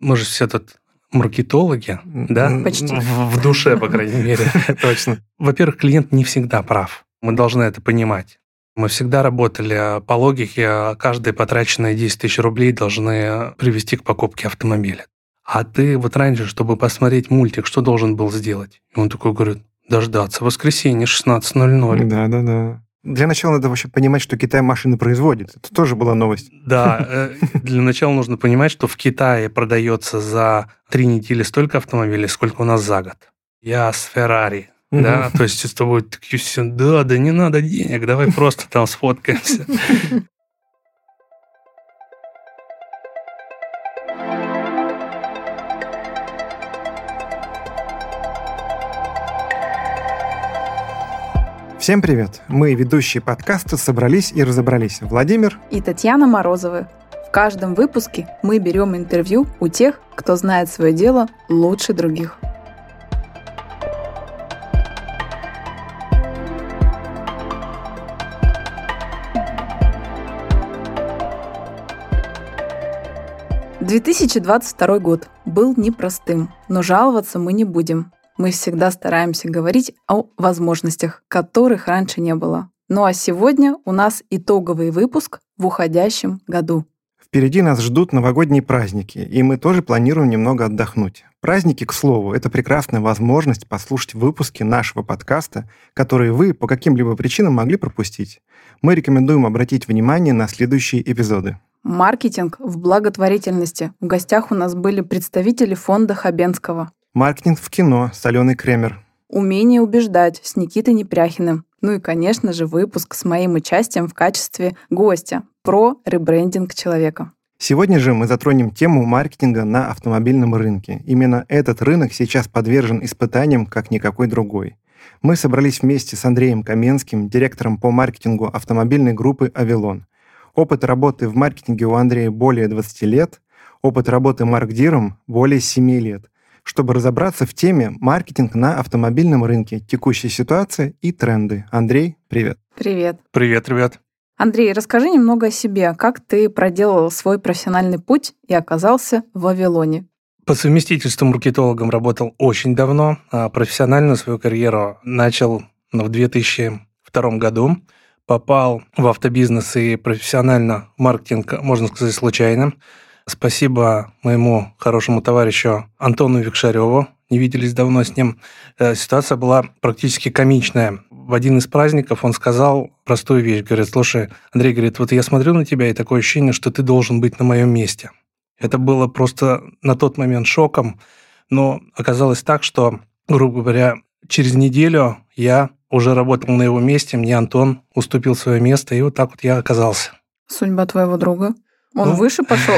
Мы же все тут маркетологи, да? Почти. В, в душе, по крайней мере. Точно. Во-первых, клиент не всегда прав. Мы должны это понимать. Мы всегда работали а, по логике, а, каждые потраченные 10 тысяч рублей должны привести к покупке автомобиля. А ты вот раньше, чтобы посмотреть мультик, что должен был сделать? И он такой говорит, дождаться воскресенье 16.00. Да-да-да. Для начала надо вообще понимать, что Китай машины производит. Это тоже была новость. Да, э, для начала нужно понимать, что в Китае продается за три недели столько автомобилей, сколько у нас за год. Я с Феррари, да, то есть с тобой такие все, да, да не надо денег, давай просто там сфоткаемся. Всем привет! Мы, ведущие подкаста, собрались и разобрались. Владимир и Татьяна Морозовы. В каждом выпуске мы берем интервью у тех, кто знает свое дело лучше других. Две тысячи двадцать второй год был непростым, но жаловаться мы не будем мы всегда стараемся говорить о возможностях, которых раньше не было. Ну а сегодня у нас итоговый выпуск в уходящем году. Впереди нас ждут новогодние праздники, и мы тоже планируем немного отдохнуть. Праздники, к слову, это прекрасная возможность послушать выпуски нашего подкаста, которые вы по каким-либо причинам могли пропустить. Мы рекомендуем обратить внимание на следующие эпизоды. Маркетинг в благотворительности. В гостях у нас были представители фонда Хабенского. Маркетинг в кино с Аленой Кремер. Умение убеждать с Никитой Непряхиным. Ну и, конечно же, выпуск с моим участием в качестве гостя про ребрендинг человека. Сегодня же мы затронем тему маркетинга на автомобильном рынке. Именно этот рынок сейчас подвержен испытаниям, как никакой другой. Мы собрались вместе с Андреем Каменским, директором по маркетингу автомобильной группы «Авилон». Опыт работы в маркетинге у Андрея более 20 лет, опыт работы маркдиром более 7 лет чтобы разобраться в теме маркетинг на автомобильном рынке, текущая ситуация и тренды. Андрей, привет. Привет. Привет, ребят. Андрей, расскажи немного о себе. Как ты проделал свой профессиональный путь и оказался в Вавилоне? По совместительству маркетологом работал очень давно. А профессионально свою карьеру начал в 2002 году. Попал в автобизнес и профессионально в маркетинг, можно сказать, случайно. Спасибо моему хорошему товарищу Антону Викшареву. Не виделись давно с ним. Э, ситуация была практически комичная. В один из праздников он сказал простую вещь. Говорит, слушай, Андрей, говорит, вот я смотрю на тебя, и такое ощущение, что ты должен быть на моем месте. Это было просто на тот момент шоком. Но оказалось так, что, грубо говоря, через неделю я уже работал на его месте, мне Антон уступил свое место, и вот так вот я оказался. Судьба твоего друга? Он ну, выше пошел?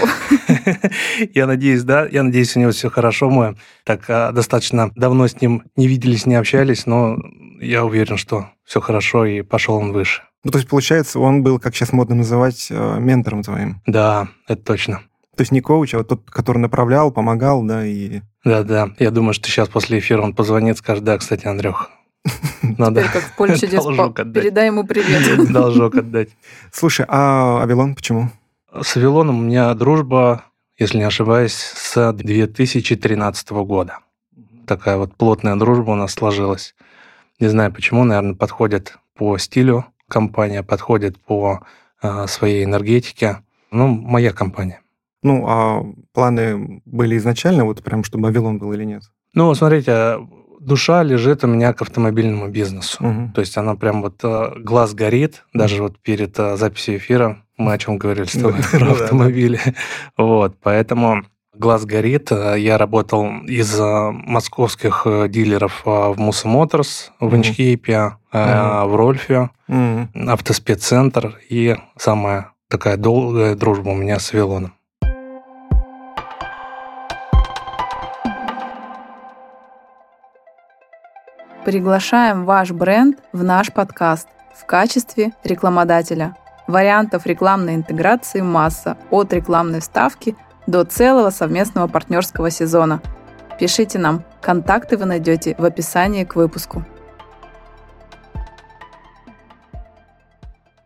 я надеюсь, да. Я надеюсь, у него все хорошо. Мы так а, достаточно давно с ним не виделись, не общались, но я уверен, что все хорошо, и пошел он выше. Ну, то есть, получается, он был, как сейчас модно называть, э, ментором твоим. Да, это точно. То есть не коуч, а вот тот, который направлял, помогал, да, и... Да-да, я думаю, что сейчас после эфира он позвонит, скажет, да, кстати, Андрюх, надо Теперь как в поле чудес, передай ему привет. Должок отдать. Слушай, а Авилон почему? С Вавилоном у меня дружба, если не ошибаюсь, с 2013 года. Такая вот плотная дружба у нас сложилась. Не знаю почему, наверное, подходит по стилю компания, подходит по э, своей энергетике. Ну, моя компания. Ну, а планы были изначально, вот прям, чтобы Вавилон был или нет? Ну, смотрите, душа лежит у меня к автомобильному бизнесу. Угу. То есть она прям вот э, глаз горит, даже вот перед э, записью эфира мы о чем говорили с тобой, про автомобили. Вот, поэтому глаз горит. Я работал из московских э, дилеров э, в Муса Моторс, в Инчхейпе, э, в Рольфе, автоспеццентр и самая такая долгая дружба у меня с Вилоном. Приглашаем ваш бренд в наш подкаст в качестве рекламодателя – Вариантов рекламной интеграции масса, от рекламной ставки до целого совместного партнерского сезона. Пишите нам, контакты вы найдете в описании к выпуску.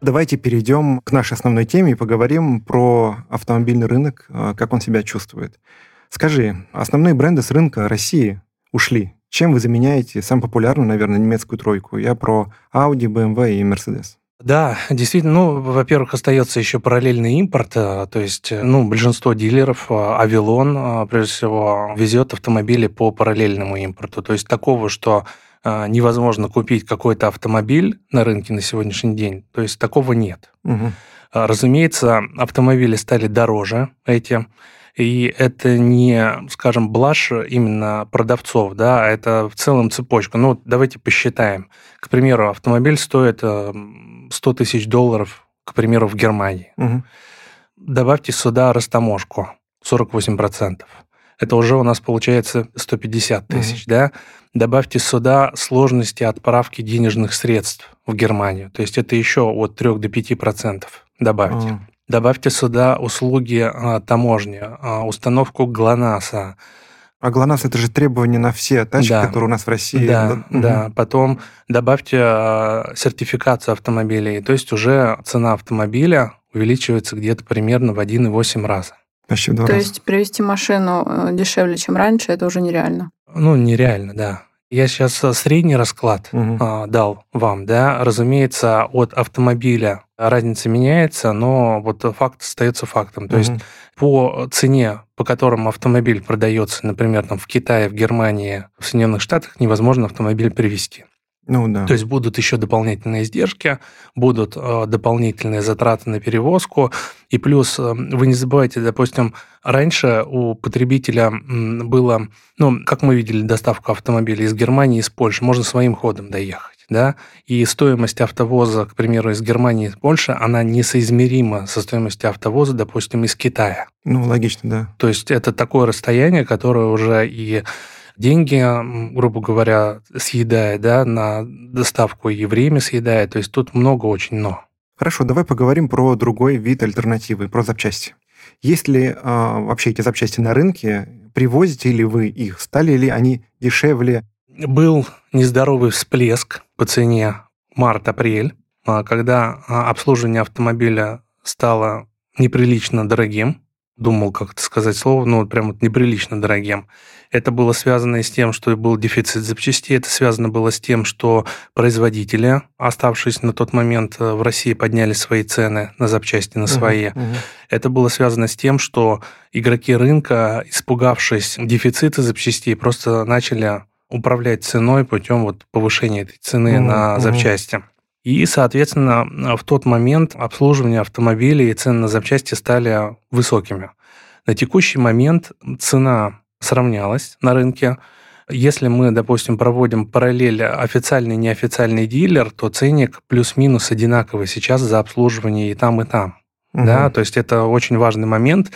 Давайте перейдем к нашей основной теме и поговорим про автомобильный рынок, э, как он себя чувствует. Скажи, основные бренды с рынка России ушли. Чем вы заменяете самую популярную, наверное, немецкую тройку? Я про Audi, BMW и Mercedes. Да, действительно, ну, во-первых, остается еще параллельный импорт, э, то есть, э, ну, большинство дилеров, Авилон, э, прежде всего, везет автомобили по параллельному импорту, то есть такого, что невозможно купить какой-то автомобиль на рынке на сегодняшний день, то есть такого нет. Угу. Разумеется, автомобили стали дороже эти, и это не, скажем, блажь именно продавцов, да, а это в целом цепочка. Ну, давайте посчитаем. К примеру, автомобиль стоит 100 тысяч долларов, к примеру, в Германии. Угу. Добавьте сюда растаможку 48%. Это уже у нас получается 150 тысяч, угу. да? Добавьте сюда сложности отправки денежных средств в Германию. То есть это еще от 3 до 5% добавьте. Угу. Добавьте сюда услуги а, таможни, а, установку ГЛОНАССа. А ГЛОНАСС – это же требование на все тачки, да. которые у нас в России. Да, да. да. Потом добавьте а, сертификацию автомобилей. То есть уже цена автомобиля увеличивается где-то примерно в 1,8 раза. Почти в два То раза. есть привезти машину э, дешевле, чем раньше, это уже нереально? Ну, нереально, да. Я сейчас э, средний расклад угу. а, дал вам, да. Разумеется, от автомобиля разница меняется, но вот факт остается фактом. То угу. есть по цене, по которым автомобиль продается, например, там в Китае, в Германии, в Соединенных Штатах, невозможно автомобиль привезти. Ну да. То есть будут еще дополнительные издержки, будут э, дополнительные затраты на перевозку. И плюс, э, вы не забывайте, допустим, раньше у потребителя было, ну, как мы видели, доставку автомобиля из Германии, из Польши, можно своим ходом доехать. Да? И стоимость автовоза, к примеру, из Германии, из Польши, она несоизмерима со стоимостью автовоза, допустим, из Китая. Ну, логично, да. То есть это такое расстояние, которое уже и деньги, грубо говоря, съедает, да, на доставку и время съедает. То есть тут много очень но. Хорошо, давай поговорим про другой вид альтернативы, про запчасти. Есть ли э, вообще эти запчасти на рынке? Привозите ли вы их? Стали ли они дешевле? Был нездоровый всплеск по цене март-апрель, а, когда а, обслуживание автомобиля стало неприлично дорогим думал, как это сказать слово, ну, вот прям вот неприлично дорогим. Это было связано и с тем, что был дефицит запчастей, это связано было с тем, что производители, оставшись на тот момент э, в России, подняли свои цены на запчасти, на свои. Uh-huh, uh-huh. Это было связано с тем, что игроки рынка, испугавшись дефицита запчастей, просто начали управлять ценой путем вот повышения этой цены uh-huh, на запчасти. И, соответственно, в тот момент обслуживание автомобилей и цены на запчасти стали высокими. На текущий момент цена сравнялась на рынке. Если мы, допустим, проводим параллель официальный и неофициальный дилер, то ценник плюс-минус одинаковый сейчас за обслуживание и там, и там. Угу. Да? То есть это очень важный момент.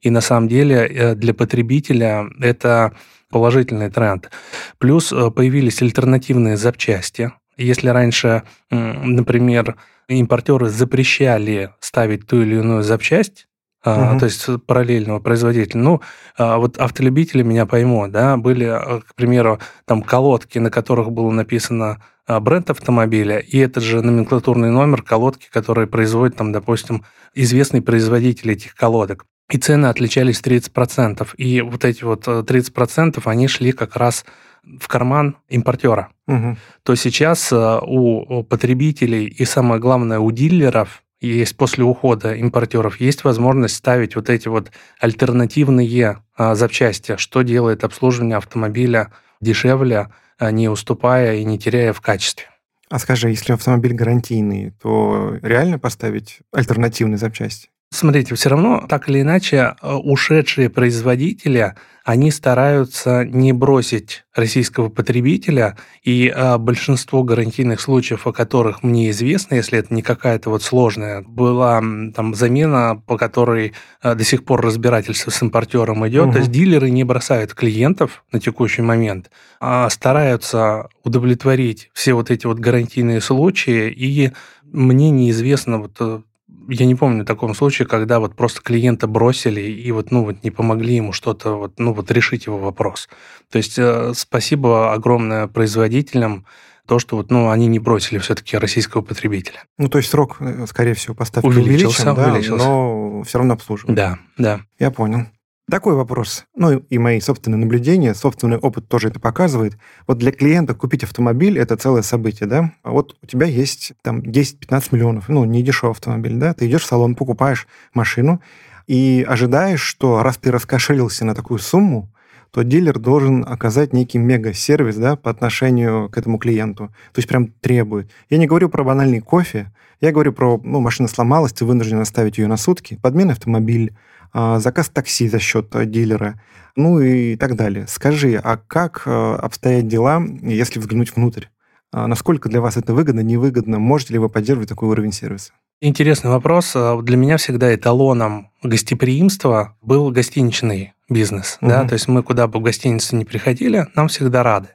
И на самом деле э, для потребителя это положительный тренд. Плюс э, появились альтернативные запчасти, если раньше, например, импортеры запрещали ставить ту или иную запчасть, Uh-huh. то есть параллельного производителя. Ну, а, вот автолюбители меня поймут, да, были, а, к примеру, там колодки, на которых было написано бренд автомобиля, и этот же номенклатурный номер колодки, которые производит, там, допустим, известный производитель этих колодок. И цены отличались 30%. И вот эти вот 30% э, они шли как раз в карман импортера, угу. то сейчас э, у потребителей и самое главное у дилеров есть после ухода импортеров есть возможность ставить вот эти вот альтернативные а, запчасти, что делает обслуживание автомобиля дешевле, а, не уступая и не теряя в качестве. А скажи, если автомобиль гарантийный, то реально поставить альтернативные запчасти? Смотрите, все равно, так или иначе, э, ушедшие производители, они стараются не бросить российского потребителя, и а, большинство гарантийных случаев, о которых мне известно, если это не какая-то вот сложная, была там замена, по которой а, до сих пор разбирательство с импортером идет, угу. то есть дилеры не бросают клиентов на текущий момент, а стараются удовлетворить все вот эти вот гарантийные случаи, и мне неизвестно вот э, я не помню таком случае, когда вот просто клиента бросили и вот, ну, вот не помогли ему что-то, вот, ну, вот решить его вопрос. То есть э, спасибо огромное производителям, то, что вот, ну, они не бросили все-таки российского потребителя. Ну, то есть срок, э, скорее всего, поставки увеличился, увеличен, да, увеличился. но все равно обслуживают. Да, да. Я понял. Такой вопрос. Ну и мои собственные наблюдения, собственный опыт тоже это показывает. Вот для клиента купить автомобиль – это целое событие, да? А вот у тебя есть там 10-15 миллионов, ну, не дешевый автомобиль, да? Ты идешь в салон, покупаешь машину и ожидаешь, что раз ты раскошелился на такую сумму, то дилер должен оказать некий мега-сервис да, по отношению к этому клиенту. То есть прям требует. Я не говорю про банальный кофе, я говорю про, ну, машина сломалась, ты вынужден оставить ее на сутки, подмен автомобиль, заказ такси за счет э, дилера, ну и так далее. Скажи, а как э, обстоят дела, если взглянуть внутрь? А насколько для вас это выгодно, невыгодно? Можете ли вы поддерживать такой уровень сервиса? Интересный вопрос. Для меня всегда эталоном гостеприимства был гостиничный бизнес. Угу. Да? То есть мы куда бы в гостиницу не приходили, нам всегда рады.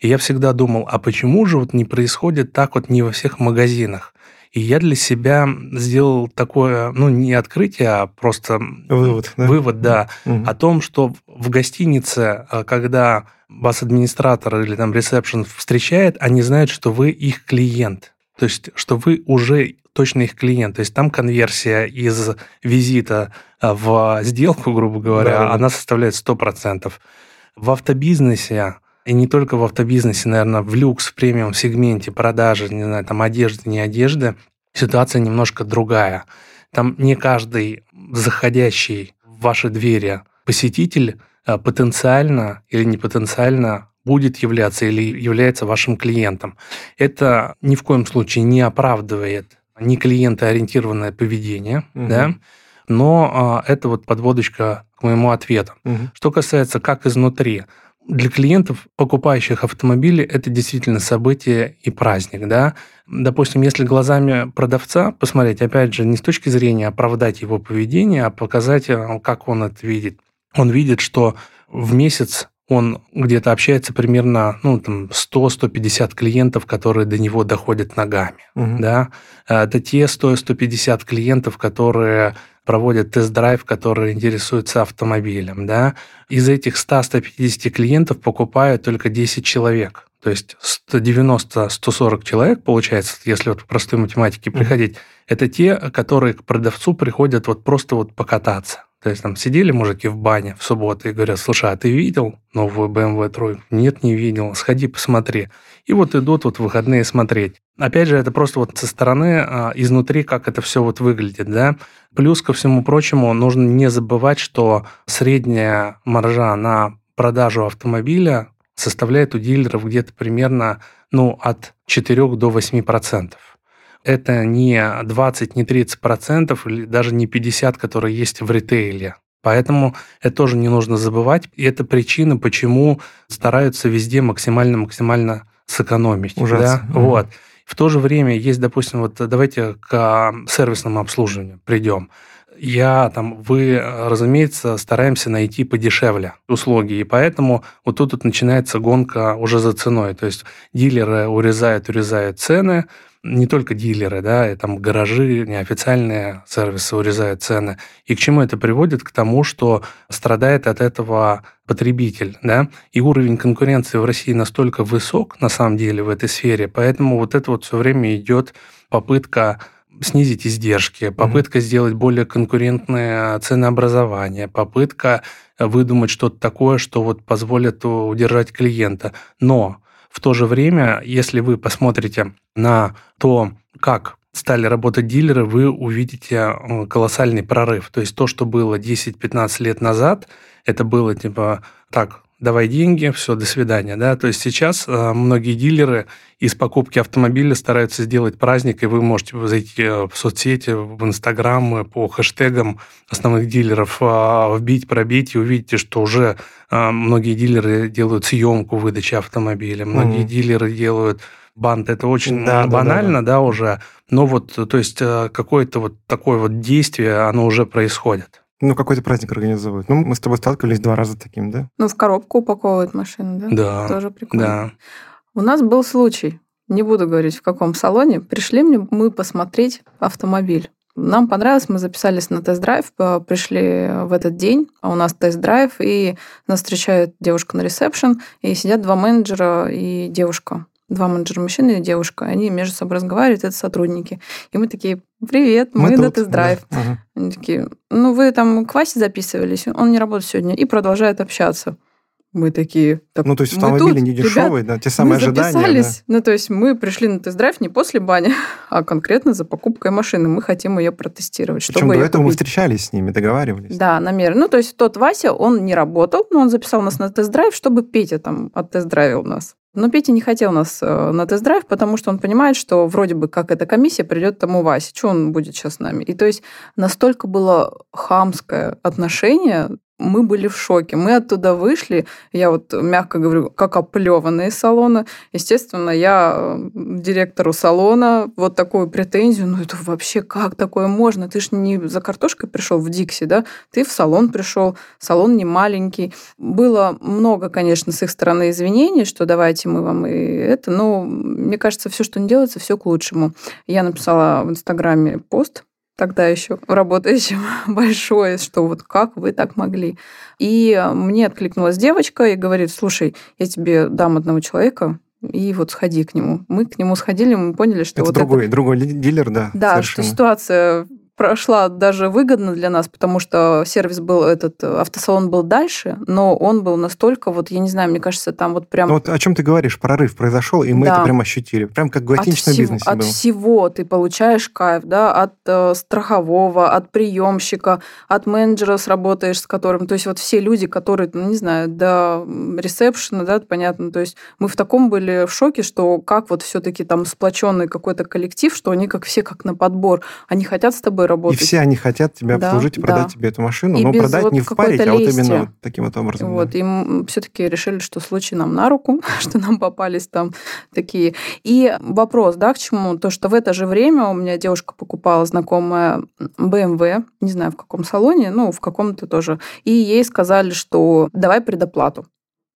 И я всегда думал, а почему же вот не происходит так вот не во всех магазинах? И я для себя сделал такое, ну, не открытие, а просто вывод, да, вывод, да угу. о том, что в гостинице, а, когда вас администратор или там ресепшн встречает, они знают, что вы их клиент. То есть, что вы уже точно их клиент. То есть там конверсия из визита а, в сделку, грубо говоря, да. она составляет 100%. В автобизнесе и не только в автобизнесе, наверное, в люкс, в премиум сегменте продажи, не знаю, там одежды, не одежды, ситуация немножко другая. Там не каждый заходящий в ваши двери посетитель а, потенциально или не потенциально будет являться или является вашим клиентом. Это ни в коем случае не оправдывает не клиентоориентированное поведение, угу. да, но а, это вот подводочка к моему ответу. Угу. Что касается как изнутри, для клиентов, покупающих автомобили, это действительно событие и праздник, да. Допустим, если глазами продавца посмотреть, опять же, не с точки зрения оправдать его поведение, а показать, э, как он это видит. Он видит, что в месяц он где-то общается примерно ну, там 100-150 клиентов, которые до него доходят ногами. Угу. Да? Это те 100-150 клиентов, которые проводят тест-драйв, которые интересуются автомобилем. Да? Из этих 100-150 клиентов покупают только 10 человек. То есть 190-140 человек, получается, если вот в простой математике приходить, mm это те, которые к продавцу приходят вот просто вот покататься. То есть там сидели мужики в бане в субботу и говорят, слушай, а ты видел новую BMW тройку? Нет, не видел. Сходи, посмотри. И вот идут вот выходные смотреть. Опять же, это просто вот со стороны, а, изнутри, как это все вот выглядит, да. Плюс ко всему прочему, нужно не забывать, что средняя маржа на продажу автомобиля составляет у дилеров где-то примерно ну, от 4 до 8 процентов это не 20, не 30 процентов, или даже не 50, которые есть в ритейле. Поэтому это тоже не нужно забывать. И это причина, почему стараются везде максимально-максимально сэкономить. Ужасно. Да? Mm-hmm. Вот. В то же время есть, допустим, вот давайте к сервисному обслуживанию придем. Я там, вы, разумеется, стараемся найти подешевле услуги, и поэтому вот тут вот начинается гонка уже за ценой. То есть дилеры урезают, урезают цены, не только дилеры, да, и там гаражи, неофициальные сервисы урезают цены. И к чему это приводит? К тому, что страдает от этого потребитель, да, и уровень конкуренции в России настолько высок, на самом деле, в этой сфере, поэтому вот это вот все время идет попытка снизить издержки, попытка mm-hmm. сделать более конкурентное ценообразование, попытка выдумать что-то такое, что вот позволит удержать клиента. Но в то же время, если вы посмотрите на то, как стали работать дилеры, вы увидите э, колоссальный прорыв. То есть то, что было 10-15 лет назад, это было типа так, давай деньги, все, до свидания. Да? То есть сейчас э, многие дилеры из покупки автомобиля стараются сделать праздник, и вы можете зайти э, в соцсети, в Инстаграм по хэштегам основных дилеров, э, вбить, пробить, и увидите, что уже многие дилеры делают съемку выдачи автомобиля, многие mm-hmm. дилеры делают банд. Это очень да, банально, да, да. да, уже. Но вот, то есть какое-то вот такое вот действие, оно уже происходит. Ну, какой-то праздник организовывают. Ну, мы с тобой сталкивались два раза таким, да? Ну, в коробку упаковывают машину, да? Да. Тоже прикольно. Да. У нас был случай, не буду говорить, в каком салоне, пришли мне мы посмотреть автомобиль. Нам понравилось, мы записались на тест-драйв, пришли в этот день, а у нас тест-драйв, и нас встречает девушка на ресепшн, и сидят два менеджера и девушка. Два менеджера мужчина и девушка, они между собой разговаривают, это сотрудники. И мы такие, привет, мы, мы на тест-драйв. Да. Ага. Они такие, ну вы там к Васе записывались, он не работает сегодня, и продолжают общаться. Мы такие... Так, ну, то есть автомобили тут, не дешевые, ребят, да, те самые мы ожидания. записались. Да. Ну, то есть мы пришли на тест-драйв не после бани, а конкретно за покупкой машины. Мы хотим ее протестировать. Причем чтобы до этого купить. мы встречались с ними, договаривались. Да, намеренно. Ну, то есть тот Вася, он не работал, но он записал нас на тест-драйв, чтобы Петя там оттест-драйвил нас. Но Петя не хотел нас э, на тест-драйв, потому что он понимает, что вроде бы как эта комиссия придет тому Васе. Что он будет сейчас с нами? И то есть настолько было хамское отношение мы были в шоке. Мы оттуда вышли, я вот мягко говорю, как оплеванные салона. Естественно, я э, директору салона вот такую претензию, ну это вообще как такое можно? Ты же не за картошкой пришел в Дикси, да? Ты в салон пришел, салон не маленький. Было много, конечно, с их стороны извинений, что давайте мы вам и это, но мне кажется, все, что не делается, все к лучшему. Я написала в Инстаграме пост тогда еще работающим большое, что вот как вы так могли. И мне откликнулась девочка и говорит, слушай, я тебе дам одного человека, и вот сходи к нему. Мы к нему сходили, мы поняли, что это вот другой, это... другой дилер, да. Да, совершенно. что ситуация прошла даже выгодно для нас, потому что сервис был этот, автосалон был дальше, но он был настолько, вот, я не знаю, мне кажется, там вот прям... Вот о чем ты говоришь, прорыв произошел, и мы да. это прям ощутили. Прям как в гостиничном от бизнесе всего, было. От всего ты получаешь кайф, да, от э, страхового, от приемщика, от менеджера сработаешь с которым, то есть вот все люди, которые, ну, не знаю, до ресепшена, да, понятно, то есть мы в таком были в шоке, что как вот все-таки там сплоченный какой-то коллектив, что они как все как на подбор, они хотят с тобой работать. И все они хотят тебя да, обслужить и продать да. тебе эту машину, и но продать вот не впарить, а вот именно вот таким вот образом. Вот, да. и все-таки решили, что случай нам на руку, что нам попались там такие. И вопрос, да, к чему? То, что в это же время у меня девушка покупала знакомая BMW, не знаю, в каком салоне, ну, в каком-то тоже, и ей сказали, что давай предоплату.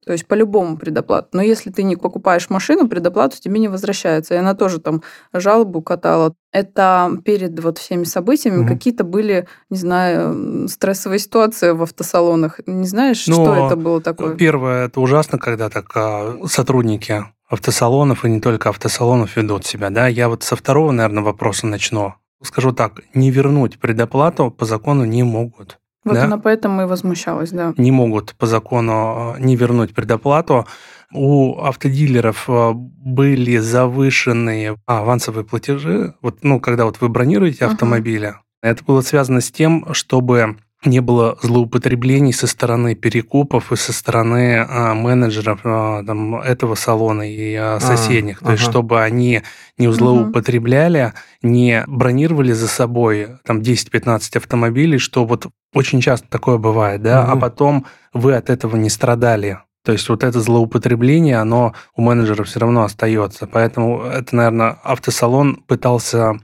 То есть по-любому предоплату. Но если ты не покупаешь машину, предоплату тебе не возвращается. И она тоже там жалобу катала. Это перед вот всеми событиями mm какие-то были, не знаю, стрессовые ситуации в автосалонах. Не знаешь, Но что это было такое? Первое, это ужасно, когда так а, сотрудники автосалонов и не только автосалонов ведут себя. Да? Я вот со второго, наверное, вопроса начну. Скажу так, не вернуть предоплату по закону не могут. Вот да? она поэтому и возмущалась, да. Не могут по закону э, не вернуть предоплату. У автодилеров э, были завышенные авансовые платежи. Вот, ну, когда вот вы бронируете автомобили, uh-huh. это было связано с тем, чтобы не было злоупотреблений со стороны перекупов и со стороны а, менеджеров а, там, этого салона и а, соседних. А, То ага. есть, чтобы они не злоупотребляли, не бронировали за собой там 10-15 автомобилей, что вот очень часто такое бывает, да, угу. а потом вы от этого не страдали. То есть вот это злоупотребление, оно у менеджера все равно остается. Поэтому это, наверное, автосалон пытался...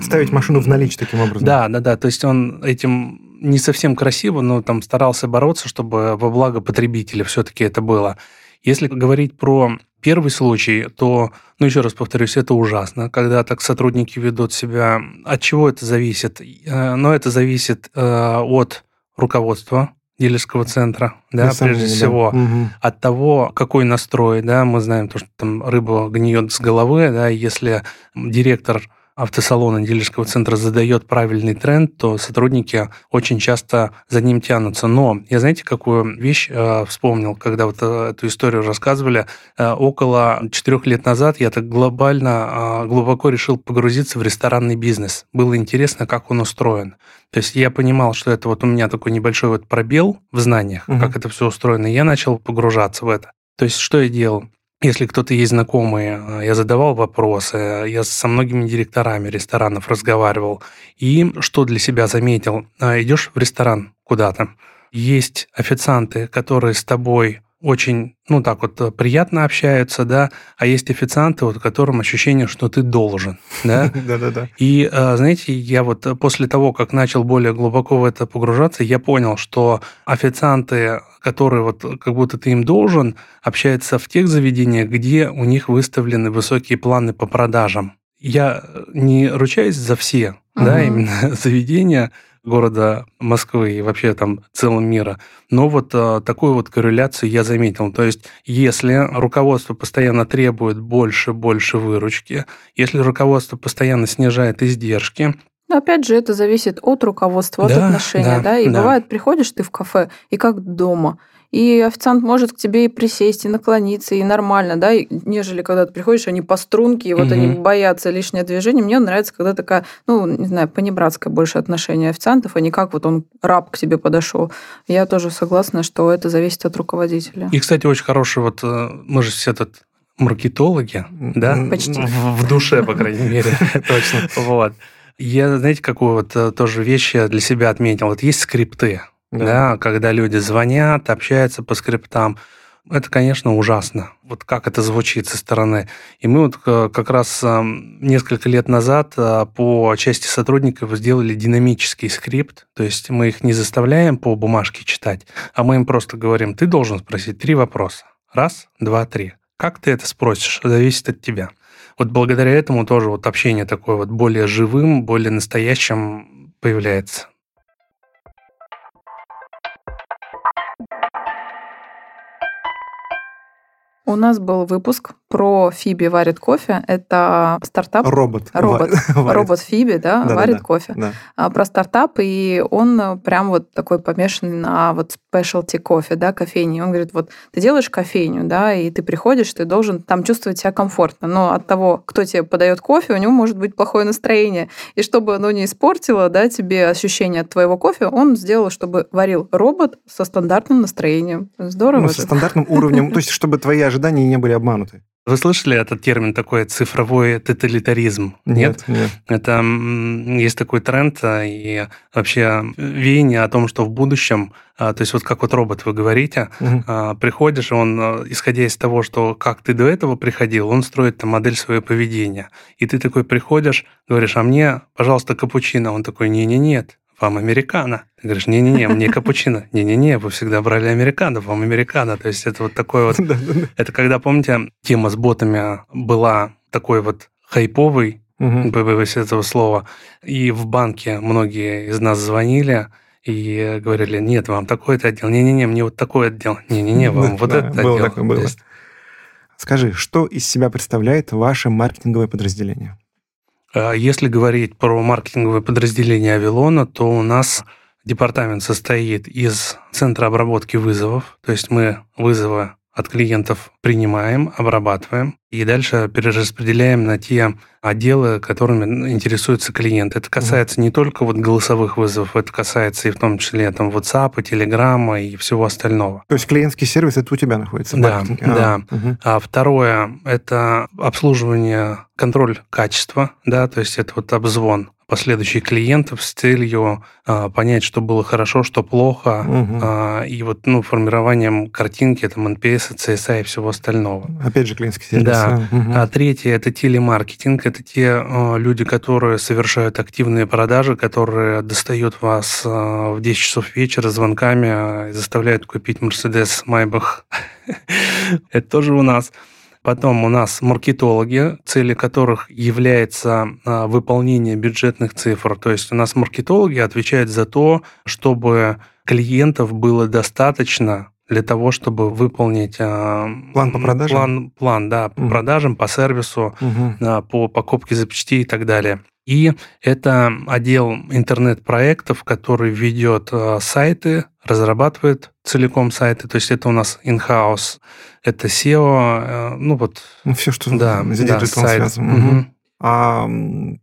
Ставить машину в наличие таким образом. Да, да, да. То есть он этим не совсем красиво, но там старался бороться, чтобы во благо потребителя все-таки это было. Если говорить про первый случай, то, ну еще раз повторюсь, это ужасно, когда так сотрудники ведут себя. От чего это зависит? Э, но это зависит э, от руководства дилерского центра, да, На прежде деле, всего, да. угу. от того, какой настрой, да, мы знаем то, что там рыба гниет с головы, да, если директор автосалона дилерского центра задает правильный тренд, то сотрудники очень часто за ним тянутся. Но я знаете, какую вещь э, вспомнил, когда вот э, эту историю рассказывали? Э, около четырех лет назад я так глобально, э, глубоко решил погрузиться в ресторанный бизнес. Было интересно, как он устроен. То есть я понимал, что это вот у меня такой небольшой вот пробел в знаниях, угу. как это все устроено, и я начал погружаться в это. То есть что я делал? Если кто-то есть знакомый, э, я задавал вопросы, я со многими директорами ресторанов разговаривал. И что для себя заметил? Э, Идешь в ресторан куда-то, есть официанты, которые с тобой очень, ну так вот, э, приятно общаются, да, а есть официанты, вот, которым ощущение, что ты должен, да. Да-да-да. И, знаете, я вот после того, как начал более глубоко в это погружаться, я понял, что официанты которые вот как будто ты им должен, общаются в тех заведениях, где у них выставлены высокие планы по продажам. Я не ручаюсь за все, да, именно заведения, города Москвы и вообще там целого мира. Но вот а, такую вот корреляцию я заметил. То есть, если руководство постоянно требует больше, больше выручки, если руководство постоянно снижает издержки, но опять же, это зависит от руководства, от Да, отношения, да, да. И да. бывает, приходишь ты в кафе, и как дома. И официант может к тебе и присесть, и наклониться, и нормально, да, и нежели когда ты приходишь, они по струнке, и вот они Мгм. боятся лишнее движение. Мне нравится, когда такая, ну, не знаю, понебратское больше отношение официантов, а не как вот он раб к тебе подошел. Я тоже согласна, что это зависит от руководителя. И, кстати, очень хороший вот, э, мы же все тут маркетологи, да? Почти. В, в душе, по крайней мере. Точно. Вот. Я, знаете, какую вот э, тоже вещь я для себя отметил? Вот есть скрипты, да, когда люди звонят, общаются по скриптам. Это, конечно, ужасно. Вот как это звучит со стороны. И мы вот э, как раз э, несколько лет назад э, по части сотрудников сделали динамический скрипт. То есть мы их не заставляем по бумажке читать, а мы им просто говорим, ты должен спросить три вопроса. Раз, два, три. Как ты это спросишь, зависит от тебя. Вот благодаря этому тоже вот общение такое вот более живым, более настоящим появляется. У нас был выпуск про Фиби варит кофе. Это стартап. Робот. Робот. Ва- варит. Робот Фиби, да, Да-да-да. варит кофе. Да. а, про стартап, и он э, прям вот такой помешанный на вот specialty кофе, да, кофейни. Он говорит, вот ты делаешь кофейню, да, и ты приходишь, ты должен там чувствовать себя комфортно, но от того, кто тебе подает кофе, у него может быть плохое настроение. И чтобы оно не испортило, да, тебе ощущение от твоего кофе, он сделал, чтобы варил робот со стандартным настроением. Здорово. Ну, со стандартным уровнем, то есть, чтобы твои ожидания не были обмануты. Вы слышали этот термин такой цифровой тоталитаризм? Нет? Нет. Это м, есть такой тренд а, и вообще веяние о том, что в будущем, а, то есть вот как вот робот вы говорите, а, приходишь, он, исходя из того, что как ты до этого приходил, он строит там модель своего поведения. И ты такой приходишь, говоришь, а мне, пожалуйста, капучино. Он такой, не-не-нет, вам американо. Ты говоришь, не-не-не, мне капучино. Не-не-не, вы всегда брали американо, вам американо. То есть это вот такой вот... Это когда, помните, тема с ботами была такой вот хайповый, Мгм. побоюсь этого слова, и в банке многие из нас звонили и говорили, нет, вам такой-то отдел, не-не-не, мне вот такой отдел, не-не-не, вам вот Да, этот было отдел. такое, было. Скажи, что из себя представляет ваше маркетинговое подразделение? А Если говорить про маркетинговое подразделение Авилона, то у нас департамент состоит из центра обработки вызовов, то есть мы вызовы от клиентов принимаем, обрабатываем и дальше перераспределяем на те отделы, которыми интересуется клиент. Это касается не только вот голосовых вызовов, это касается и в том числе там WhatsApp, Telegram и всего остального. То есть клиентский сервис это у тебя находится? Да, маркетинге? да. А, мгм. А второе – это обслуживание, контроль качества, да, то есть это вот обзвон последующих клиентов с целью а, понять, что было хорошо, что плохо, Мгм. а, и вот ну, формированием картинки, там, NPS, CSA и всего остального. Опять же клиентский сервис. Да. А, мгм. А третье – это телемаркетинг. Это те э, люди, которые совершают активные продажи, которые достают вас э, в 10 часов вечера звонками э, и заставляют купить Mercedes Майбах. Это тоже у нас. Потом у нас маркетологи, цели которых является а, выполнение бюджетных цифр. То есть у нас маркетологи отвечают за то, чтобы клиентов было достаточно для того, чтобы выполнить а, План по продажам? План, план да, по Мгм. продажам, по сервису, а, по покупке запчастей и так далее. И это отдел интернет-проектов, который ведет а, сайты, разрабатывает целиком сайты. То есть это у нас in-house, это SEO, э, ну вот, Ну, все, что да, с да, связано. Мгм. Мгм. А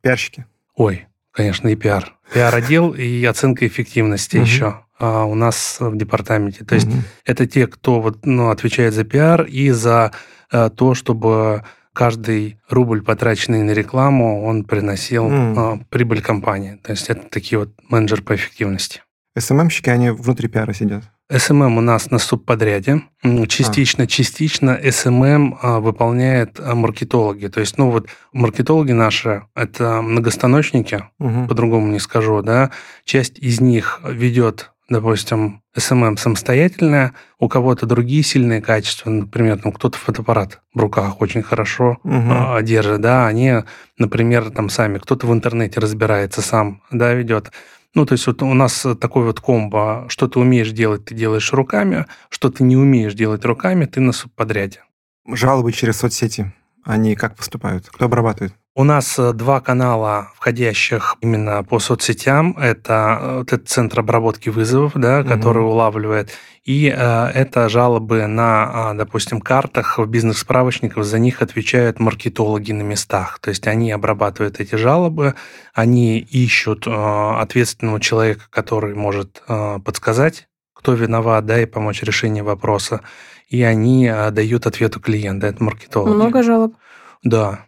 пиарщики? Ой, конечно, и пиар. Пиар-отдел и оценка эффективности еще а, у нас в департаменте. То есть Мгм. это те, кто вот, ну, отвечает за пиар и за э, то, чтобы каждый рубль, потраченный на рекламу, он приносил М. э, прибыль компании. То есть это такие вот менеджеры по эффективности. SMM щики, они внутри пиара сидят. SMM у нас на субподряде. Частично, частично SMM а, выполняет а, маркетологи. То есть, ну вот маркетологи наши – это многостаночники, Мгм. по-другому не скажу, да. Часть из них ведет допустим, SMM самостоятельная, у кого-то другие сильные качества, например, там кто-то фотоаппарат в руках очень хорошо угу. держит, да, они, например, там сами, кто-то в интернете разбирается сам, да, ведет. Ну, то есть вот у нас такой вот комбо, что ты умеешь делать, ты делаешь руками, что ты не умеешь делать руками, ты на субподряде. Жалобы через соцсети, они как поступают? Кто обрабатывает? У нас э, два канала, входящих именно по соцсетям. Это, э, это центр обработки вызовов, да, угу. который улавливает. И э, это жалобы на, а, допустим, картах в бизнес-справочниках. За них отвечают маркетологи на местах. То есть они обрабатывают эти жалобы, они ищут э, ответственного человека, который может э, подсказать, кто виноват, да, и помочь решению вопроса. И они э, дают ответ у клиента. Это маркетологи. Много жалоб? Да.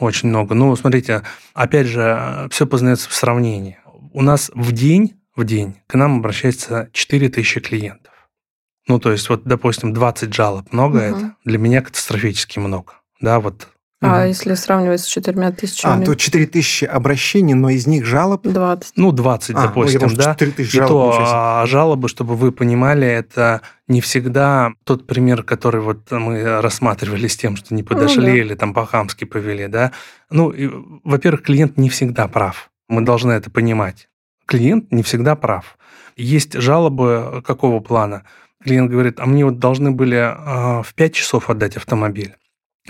Очень много. Ну, смотрите, опять же, все познается в сравнении. У нас в день, в день к нам обращается 4000 клиентов. Ну, то есть, вот, допустим, 20 жалоб. Много угу. это? Для меня катастрофически много. Да, вот а угу. если сравнивать с четырьмя тысячами? А, то 4 тысячи обращений, но из них жалоб? 20. Ну, 20, а, допустим, ну, да. 4 тысячи жалоб. И то а, жалобы, чтобы вы понимали, это не всегда тот пример, который вот мы рассматривали с тем, что не подошли ну, да. или там по-хамски повели, да. Ну, во-первых, клиент не всегда прав. Мы должны это понимать. Клиент не всегда прав. Есть жалобы какого плана? Клиент говорит, а мне вот должны были а, в 5 часов отдать автомобиль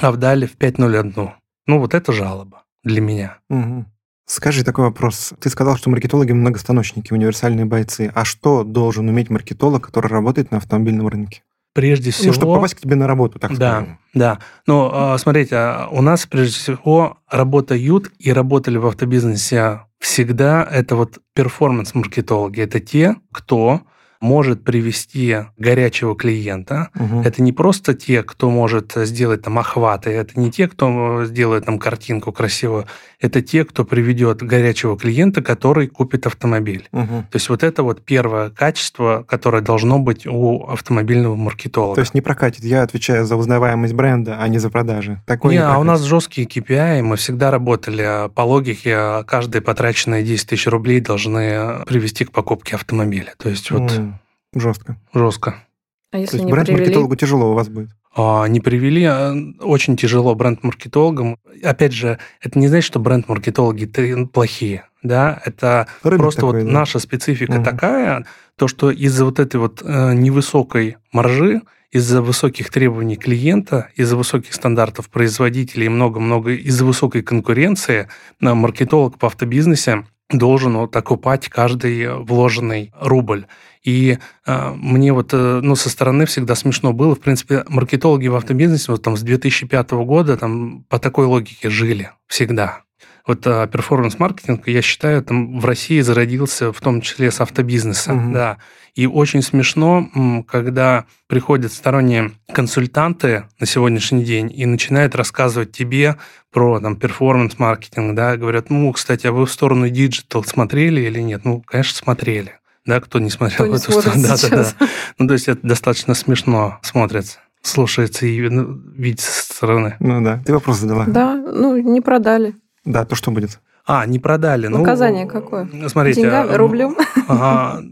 а вдали в 5.01. Ну, вот это жалоба для меня. Угу. Скажи такой вопрос. Ты сказал, что маркетологи многостаночники, универсальные бойцы. А что должен уметь маркетолог, который работает на автомобильном рынке? Прежде всего... Ну, чтобы попасть к тебе на работу, так да, скажем. Да, Ну, а, смотрите, а, у нас, прежде всего, работают и работали в автобизнесе всегда это вот перформанс-маркетологи. Это те, кто может привести горячего клиента. Угу. Это не просто те, кто может сделать там охваты, это не те, кто сделает там картинку красивую, это те, кто приведет горячего клиента, который купит автомобиль. Угу. То есть вот это вот первое качество, которое должно быть у автомобильного маркетолога. То есть не прокатит. Я отвечаю за узнаваемость бренда, а не за продажи. Такое не, не а у нас жесткие KPI, мы всегда работали по логике, каждые потраченные 10 тысяч рублей должны привести к покупке автомобиля. То есть вот... Mm. Жестко. Жестко. А если То есть не бренд-маркетологу тяжело у вас будет? А, не привели, а, очень тяжело бренд-маркетологам. Опять же, это не значит, что бренд-маркетологи плохие. Да? Это Рынок просто такой, вот да? наша специфика угу. такая, то, что из-за вот этой вот э, невысокой маржи, из-за высоких требований клиента, из-за высоких стандартов производителей и много-много, из-за высокой конкуренции, маркетолог по автобизнесе должен вот окупать каждый вложенный рубль. И э, мне вот э, ну, со стороны всегда смешно было. В принципе, маркетологи в автобизнесе вот там с 2005 года там по такой логике жили всегда. Вот а, перформанс-маркетинг, я считаю, там в России зародился в том числе с автобизнеса, угу. да. И очень смешно, когда приходят сторонние консультанты на сегодняшний день и начинают рассказывать тебе про там performance-маркетинг, да, говорят, ну, кстати, а вы в сторону digital смотрели или нет? Ну, конечно, смотрели да, кто не смотрел кто в эту сторону. Да, да, да. Ну, то есть это достаточно смешно смотрится, слушается и ну, видится со стороны. Ну да. Ты вопрос задала. Да, ну, не продали. Да, то что будет? А, не продали. Указание ну, какое? Смотрите. Деньгами, рублем? Ага,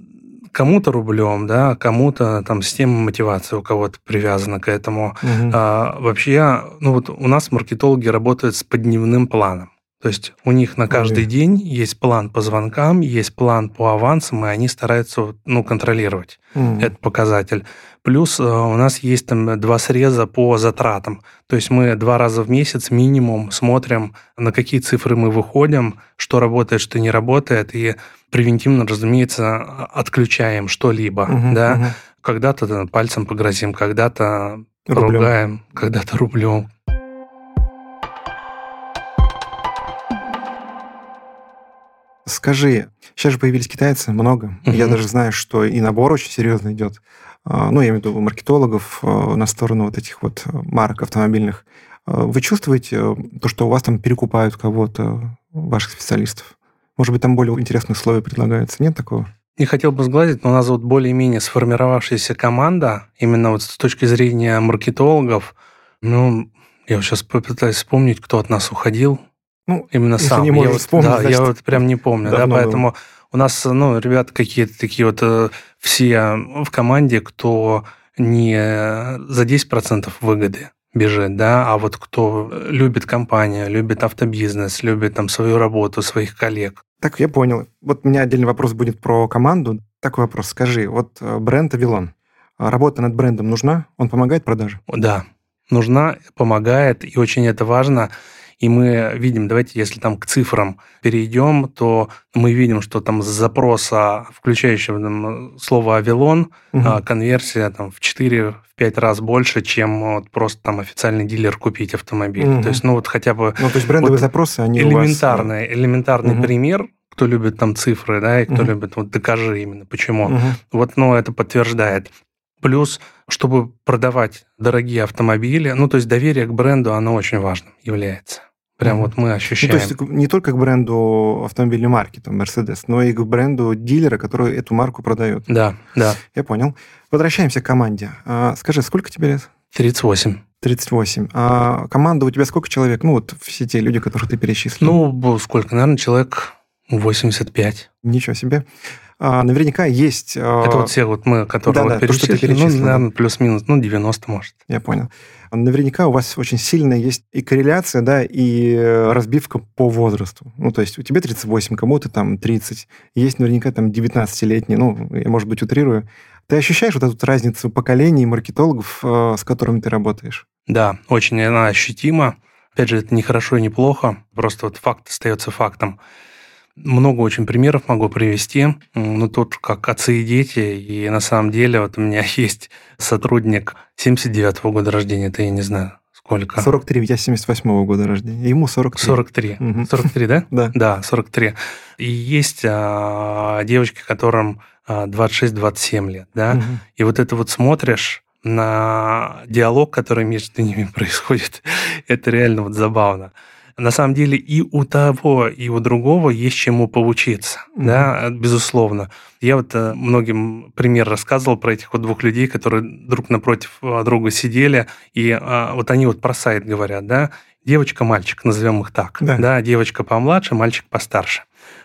кому-то рублем, да, кому-то там система мотивации у кого-то привязана к этому. Угу. А, вообще, ну вот у нас маркетологи работают с подневным планом. То есть у них на каждый Ой. день есть план по звонкам, есть план по авансам, и они стараются ну, контролировать mm. этот показатель. Плюс э, у нас есть там два среза по затратам. То есть мы два раза в месяц минимум смотрим, на какие цифры мы выходим, что работает, что не работает, и превентивно, разумеется, отключаем что-либо. Uh-huh, да? uh-huh. Когда-то пальцем погрозим, когда-то ругаем, когда-то рублем. Скажи, сейчас же появились китайцы, много. Угу. Я даже знаю, что и набор очень серьезно идет. А, ну, я имею в виду маркетологов а, на сторону вот этих вот марок автомобильных. А, вы чувствуете то, что у вас там перекупают кого-то, ваших специалистов? Может быть, там более интересные условия предлагаются? Нет такого? Не хотел бы сглазить, но у нас вот более-менее сформировавшаяся команда, именно вот с точки зрения маркетологов, ну, я вот сейчас попытаюсь вспомнить, кто от нас уходил. Ну, именно сам. Не я вот, вспомнить, да, значит, я вот прям не помню, да, поэтому было. У нас, ну, ребята какие-то такие вот э, все в команде, кто не за 10% выгоды бежит, да, а вот кто любит компанию, любит автобизнес, любит там свою работу, своих коллег. Так, я понял. Вот у меня отдельный вопрос будет про команду. Такой вопрос. Скажи, вот э, бренд Авилон, работа над брендом нужна? Он помогает продаже? Да, нужна, помогает, и очень это важно – и мы видим, давайте, если там к цифрам перейдем, то мы видим, что там с запроса, включающего там, слово «Авилон», угу. конверсия там в 4-5 раз больше, чем вот просто там официальный дилер купить автомобиль. Угу. То есть, ну вот хотя бы... Ну, то есть брендовые вот запросы, они элементарный, вас... элементарный угу. пример, кто любит там цифры, да, и кто угу. любит, вот докажи именно, почему. Угу. Вот, ну, это подтверждает. Плюс, чтобы продавать дорогие автомобили, ну, то есть доверие к бренду, оно очень важным является. Прям mm-hmm. вот мы ощущаем. Ну, то есть не только к бренду автомобильной марки, там, Mercedes, но и к бренду дилера, который эту марку продает. Да, да. Я понял. Возвращаемся к команде. А, скажи, сколько тебе лет? 38. 38. А команда у тебя сколько человек? Ну, вот все те люди, которых ты перечислил. Ну, сколько? Наверное, человек 85. Ничего себе. А, наверняка есть... А, Это вот все вот мы, которые да, вот да, перечислили, то, ну, наверное, плюс-минус, ну, 90, может. Я понял наверняка у вас очень сильная есть и корреляция, да, и э, разбивка по возрасту. Ну, то есть у тебя 38, кому-то там 30. Есть наверняка там 19-летний, ну, я, может быть, утрирую. Ты ощущаешь вот эту разницу поколений маркетологов, э, с которыми ты работаешь? Да, очень она ощутима. Опять же, это не хорошо и не плохо, просто вот факт остается фактом. Много очень примеров могу привести. Ну, тут как отцы и дети. И на самом деле вот у меня есть сотрудник 79-го года рождения. Это я не знаю, сколько. 43, я 78-го года рождения. Ему 43. 43. Угу. 43, да? Да. Да, 43. И есть а, девочки, которым 26-27 а, лет, да? Угу. И вот это вот смотришь на диалог, который между ними происходит, это реально вот забавно на самом деле и у того, и у другого есть чему поучиться, mm-hmm. да, безусловно. Я вот э, многим пример рассказывал про этих вот двух людей, которые друг напротив э, друга сидели, и а, вот они вот про сайт говорят, да, девочка-мальчик, назовем их так, да, да девочка помладше, мальчик постарше.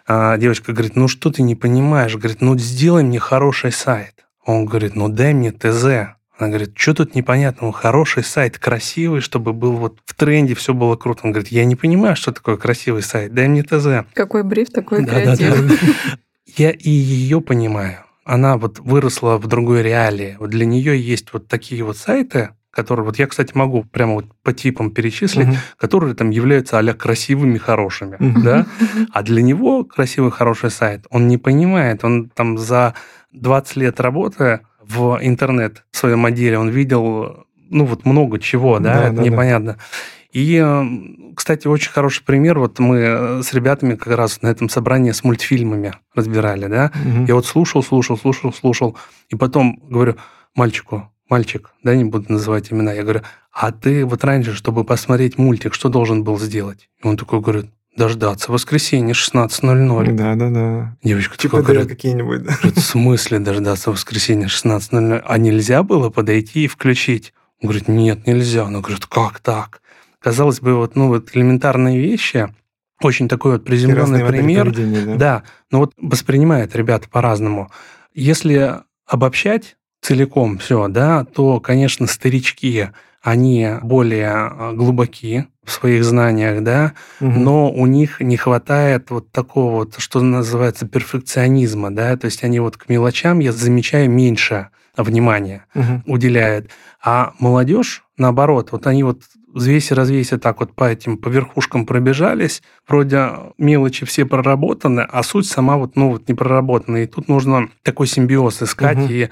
А девочка говорит, ну что ты не понимаешь? Говорит, ну сделай мне хороший сайт. Он говорит, ну дай мне ТЗ. Она говорит, что тут непонятного, хороший сайт, красивый, чтобы был вот в тренде, все было круто. Он говорит, я не понимаю, что такое красивый сайт, дай мне ТЗ. Какой бриф, такой да, креатив. Да, да. Я и ее понимаю. Она вот выросла в другой реалии. Вот для нее есть вот такие вот сайты, которые, вот я, кстати, могу прямо вот по типам перечислить, угу. которые там являются а красивыми, хорошими, угу. да, а для него красивый, хороший сайт, он не понимает, он там за 20 лет работы в интернет в своем отделе, он видел, ну, вот много чего, да, да это да, непонятно. Да. И, э, кстати, очень хороший пример. Вот мы э, с ребятами как раз на этом собрании с мультфильмами разбирали, да. Угу. Я вот слушал, слушал, слушал, слушал. И потом говорю мальчику, мальчик, да, не буду называть имена. Я говорю, а ты вот раньше, чтобы посмотреть мультик, что должен был сделать? И он такой говорит, дождаться воскресенье 16.00. Да, да, да. Девочка типа говорит, какие-нибудь, да. В смысле дождаться воскресенье 16.00? А нельзя было подойти и включить? Он говорит, нет, нельзя. Она говорит, как так? Казалось бы, вот, ну, вот элементарные вещи, очень такой вот приземленный пример. Да? да, но вот воспринимают ребята по-разному. Если обобщать целиком все, да, то, конечно, старички, они более а, глубоки в своих знаниях, да, угу. но у них не хватает вот такого вот, что называется, перфекционизма, да, то есть они вот к мелочам, я замечаю, меньше внимания угу. уделяют. А молодежь, наоборот, вот они вот взвеси-развеси так вот по этим, по верхушкам пробежались, вроде мелочи все проработаны, а суть сама вот, ну, вот не проработана. И тут нужно такой симбиоз искать, угу. и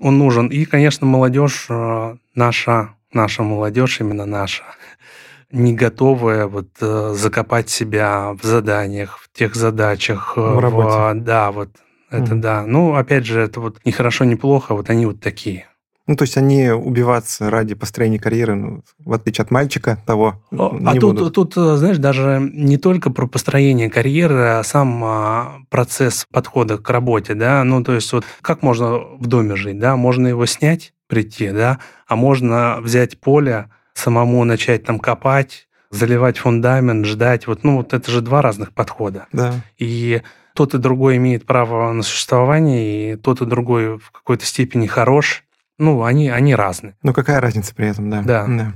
он нужен. И, конечно, молодежь э, наша наша молодежь, именно наша, не готовая вот э, закопать себя в заданиях, в тех задачах. Э, в работе. В, да, вот это mm. да. Ну, опять же, это вот не хорошо, не плохо, вот они вот такие. Ну, то есть они убиваться ради построения карьеры, ну, в отличие от мальчика того. А тут, будут. тут, э, знаешь, даже не только про построение карьеры, а сам а, процесс подхода к работе, да. Ну, то есть вот как можно в доме жить, да? Можно его снять, прийти, да, а можно взять поле, самому начать там копать, заливать фундамент, ждать. Вот, ну, вот это же два разных подхода. Да. И тот и другой имеет право на существование, и тот и другой в какой-то степени хорош. Ну, они, они разные. Ну, какая разница при этом, да. Да. да.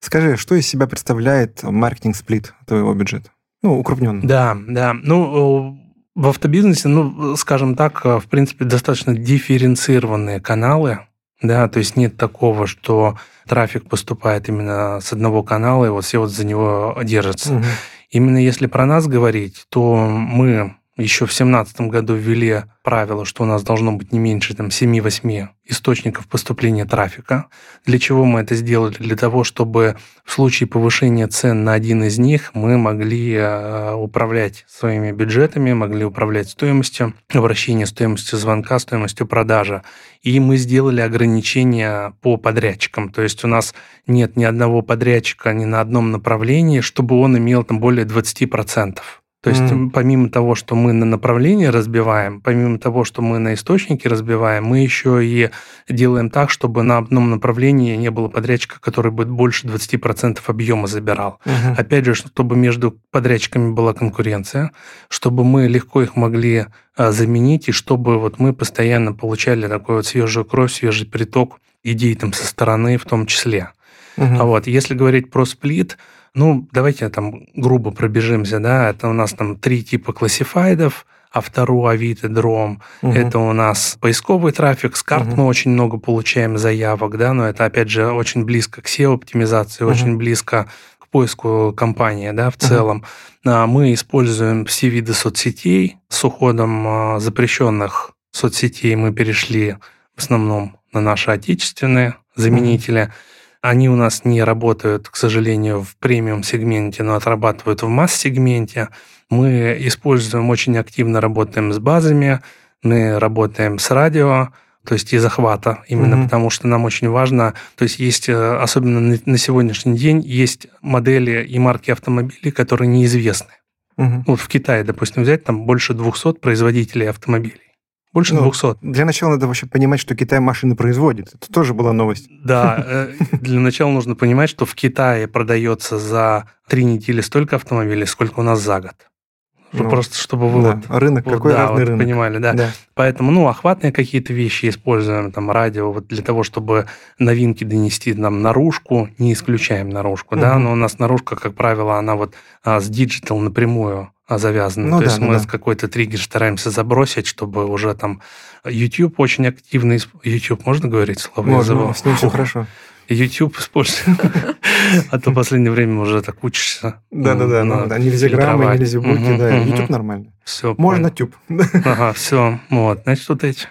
Скажи, что из себя представляет маркетинг-сплит твоего бюджета? Ну, укрупненный. Да, да. Ну, в автобизнесе, ну, скажем так, в принципе, достаточно дифференцированные каналы, да, то есть нет такого, что трафик поступает именно с одного канала, и вот все вот за него держатся. Угу. Именно если про нас говорить, то мы еще в 2017 году ввели правило, что у нас должно быть не меньше там, 7-8 источников поступления трафика. Для чего мы это сделали? Для того, чтобы в случае повышения цен на один из них мы могли э, управлять своими бюджетами, могли управлять стоимостью обращения, стоимостью звонка, стоимостью продажи. И мы сделали ограничения по подрядчикам. То есть у нас нет ни одного подрядчика ни на одном направлении, чтобы он имел там более 20%. То есть mm. помимо того, что мы на направлении разбиваем, помимо того, что мы на источники разбиваем, мы еще и делаем так, чтобы на одном направлении не было подрядчика, который бы больше 20% объема забирал. Mm-hmm. Опять же, чтобы между подрядчиками была конкуренция, чтобы мы легко их могли а, заменить, и чтобы вот мы постоянно получали такой вот свежую кровь, свежий приток идей там со стороны в том числе. Mm-hmm. А вот если говорить про сплит, ну, давайте там грубо пробежимся, да, это у нас там три типа классифайдов, Автору, Авито, Дром. Угу. Это у нас поисковый трафик. С карт угу. мы очень много получаем заявок, да, но это, опять же, очень близко к SEO-оптимизации, угу. очень близко к поиску компании, да, в целом. Угу. Мы используем все виды соцсетей. С уходом а, запрещенных соцсетей мы перешли в основном на наши отечественные заменители. Угу. Они у нас не работают, к сожалению, в премиум-сегменте, но отрабатывают в масс-сегменте. Мы используем, очень активно работаем с базами, мы работаем с радио, то есть и захвата, именно угу. потому что нам очень важно, то есть есть, э, особенно на сегодняшний день, есть модели и марки автомобилей, которые неизвестны. Угу. Вот в Китае, допустим, взять там больше 200 производителей автомобилей. Больше ну, 200. Для начала надо вообще понимать, что Китай машины производит. Это тоже была новость. Да, э, для начала нужно понимать, что в Китае продается за три недели столько автомобилей, сколько у нас за год. Ну, Просто чтобы вы да, вот, рынок, вот, какой да, разный вот рынок. понимали, да. да. Поэтому, ну, охватные какие-то вещи используем, там, радио, вот для того, чтобы новинки донести нам наружку, не исключаем наружку, угу. да, но у нас наружка, как правило, она вот а, с digital напрямую а, завязаны. Ну, То да, есть ну, мы да. какой-то триггер стараемся забросить, чтобы уже там YouTube очень активно... YouTube, можно говорить слово? Можно, с ним все хорошо. YouTube использую. А то в последнее время уже так учишься. Да-да-да, ну, да, нельзя граммы, нельзя буки, да. YouTube нормально. Все. Можно тюб. Ага, все. Вот, значит, вот эти.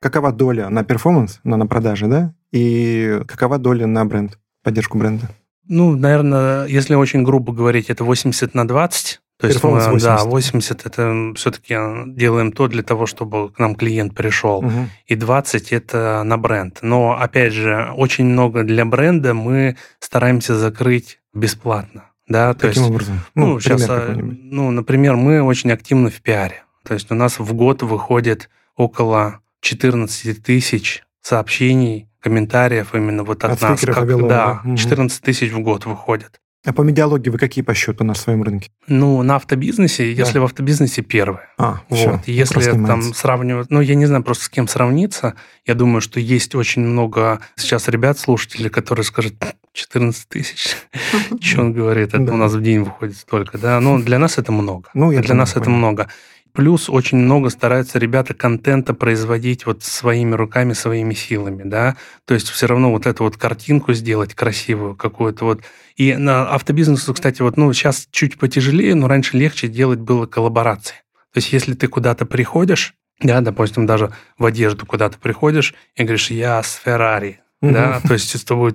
Какова доля на перформанс, на, на продаже, да? И какова доля на бренд, поддержку бренда? Ну, наверное, если очень грубо говорить, это 80 на 20. То есть мы, 80. да, 80 это все-таки делаем то для того, чтобы к нам клиент пришел. Угу. И 20 это на бренд. Но, опять же, очень много для бренда мы стараемся закрыть бесплатно. Да, то Каким есть, образом? Ну, ну сейчас, а, ну, например, мы очень активны в пиаре. То есть у нас в год выходит около 14 тысяч сообщений, комментариев именно вот от, от нас. Как, да, 14 тысяч в год выходит. А по медиалогии вы какие по счету на своем рынке? Ну, на автобизнесе, да. если в автобизнесе первые. А, вот. Все, если там сравнивать, ну, я не знаю просто с кем сравниться, я думаю, что есть очень много сейчас ребят, слушателей, которые скажут, 14 тысяч. Что он говорит? Это у нас в день выходит столько, да? Ну, для нас это много. Ну, для нас это много. Плюс очень много стараются ребята контента производить вот своими руками, своими силами, да. То есть все равно вот эту вот картинку сделать красивую какую-то вот. И на автобизнесу, кстати, вот, ну, сейчас чуть потяжелее, но раньше легче делать было коллаборации. То есть если ты куда-то приходишь, да, допустим, даже в одежду куда-то приходишь и говоришь, я с Феррари, Да, то есть с тобой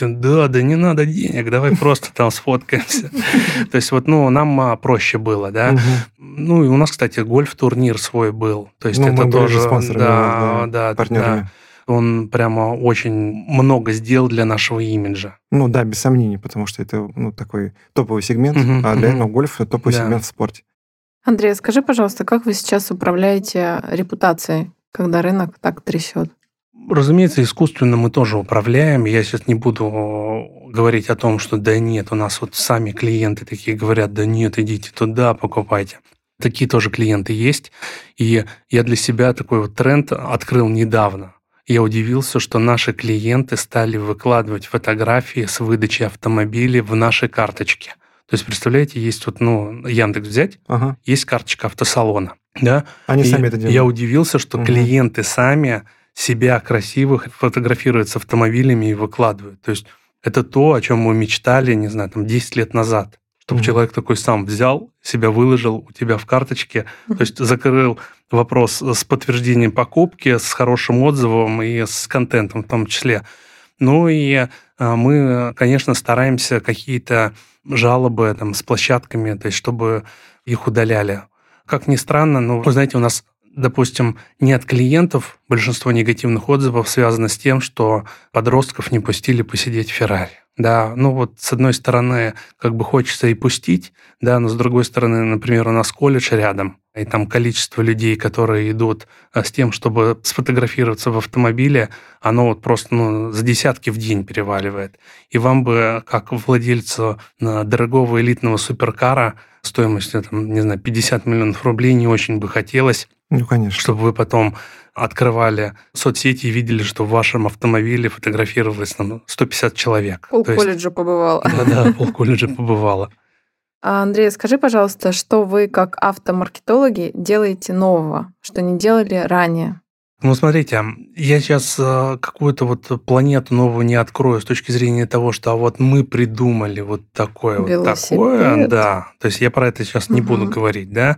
да, да не надо денег, давай просто там сфоткаемся. То есть вот, ну, нам а, проще было, да. Ну, и у нас, кстати, гольф-турнир свой был. То есть ну, это тоже... Да, да, да. Он прямо очень много сделал для нашего имиджа. Ну да, без сомнений, потому что это ну, такой топовый сегмент, а для этого гольф это топовый да. сегмент в спорте. Андрей, скажи, пожалуйста, как вы сейчас управляете репутацией, когда рынок так трясет? Разумеется, искусственно мы тоже управляем. Я сейчас не буду говорить о том, что да нет, у нас вот сами клиенты такие говорят, да нет, идите туда, покупайте. Такие тоже клиенты есть. И я для себя такой вот тренд открыл недавно. Я удивился, что наши клиенты стали выкладывать фотографии с выдачи автомобилей в наши карточки. То есть, представляете, есть вот, ну, Яндекс взять, ага. есть карточка автосалона, да? Они и сами это делают. Я удивился, что угу. клиенты сами себя красивых фотографируют с автомобилями и выкладывают. То есть это то, о чем мы мечтали, не знаю, там 10 лет назад. Чтобы mm человек такой сам взял, себя выложил у тебя в карточке, mm то есть закрыл вопрос с подтверждением покупки, с хорошим отзывом и с контентом в том числе. Ну и а, мы, конечно, стараемся какие-то жалобы там, с площадками, то есть чтобы их удаляли. Как ни странно, но, вы знаете, у нас допустим, не от клиентов большинство негативных отзывов связано с тем, что подростков не пустили посидеть в Феррари. Да, ну вот с одной стороны, как бы хочется и пустить, да, но с другой стороны, например, у нас колледж рядом, и там количество людей, которые идут а, с тем, чтобы сфотографироваться в автомобиле, оно вот просто ну, за десятки в день переваливает. И вам бы, как владельцу а, дорогого элитного суперкара, стоимостью, там, не знаю, 50 миллионов рублей не очень бы хотелось ну, конечно. Чтобы вы потом открывали соцсети и видели, что в вашем автомобиле фотографировалось там 150 человек. Пол колледжа побывало. Да-да, пол колледжа побывало. А, Андрей, скажи, пожалуйста, что вы как автомаркетологи делаете нового, что не делали ранее? Ну, смотрите, я сейчас э, какую-то вот планету новую не открою с точки зрения того, что а вот мы придумали вот такое Велосипед. вот такое, да. То есть я про это сейчас не угу. буду говорить, да.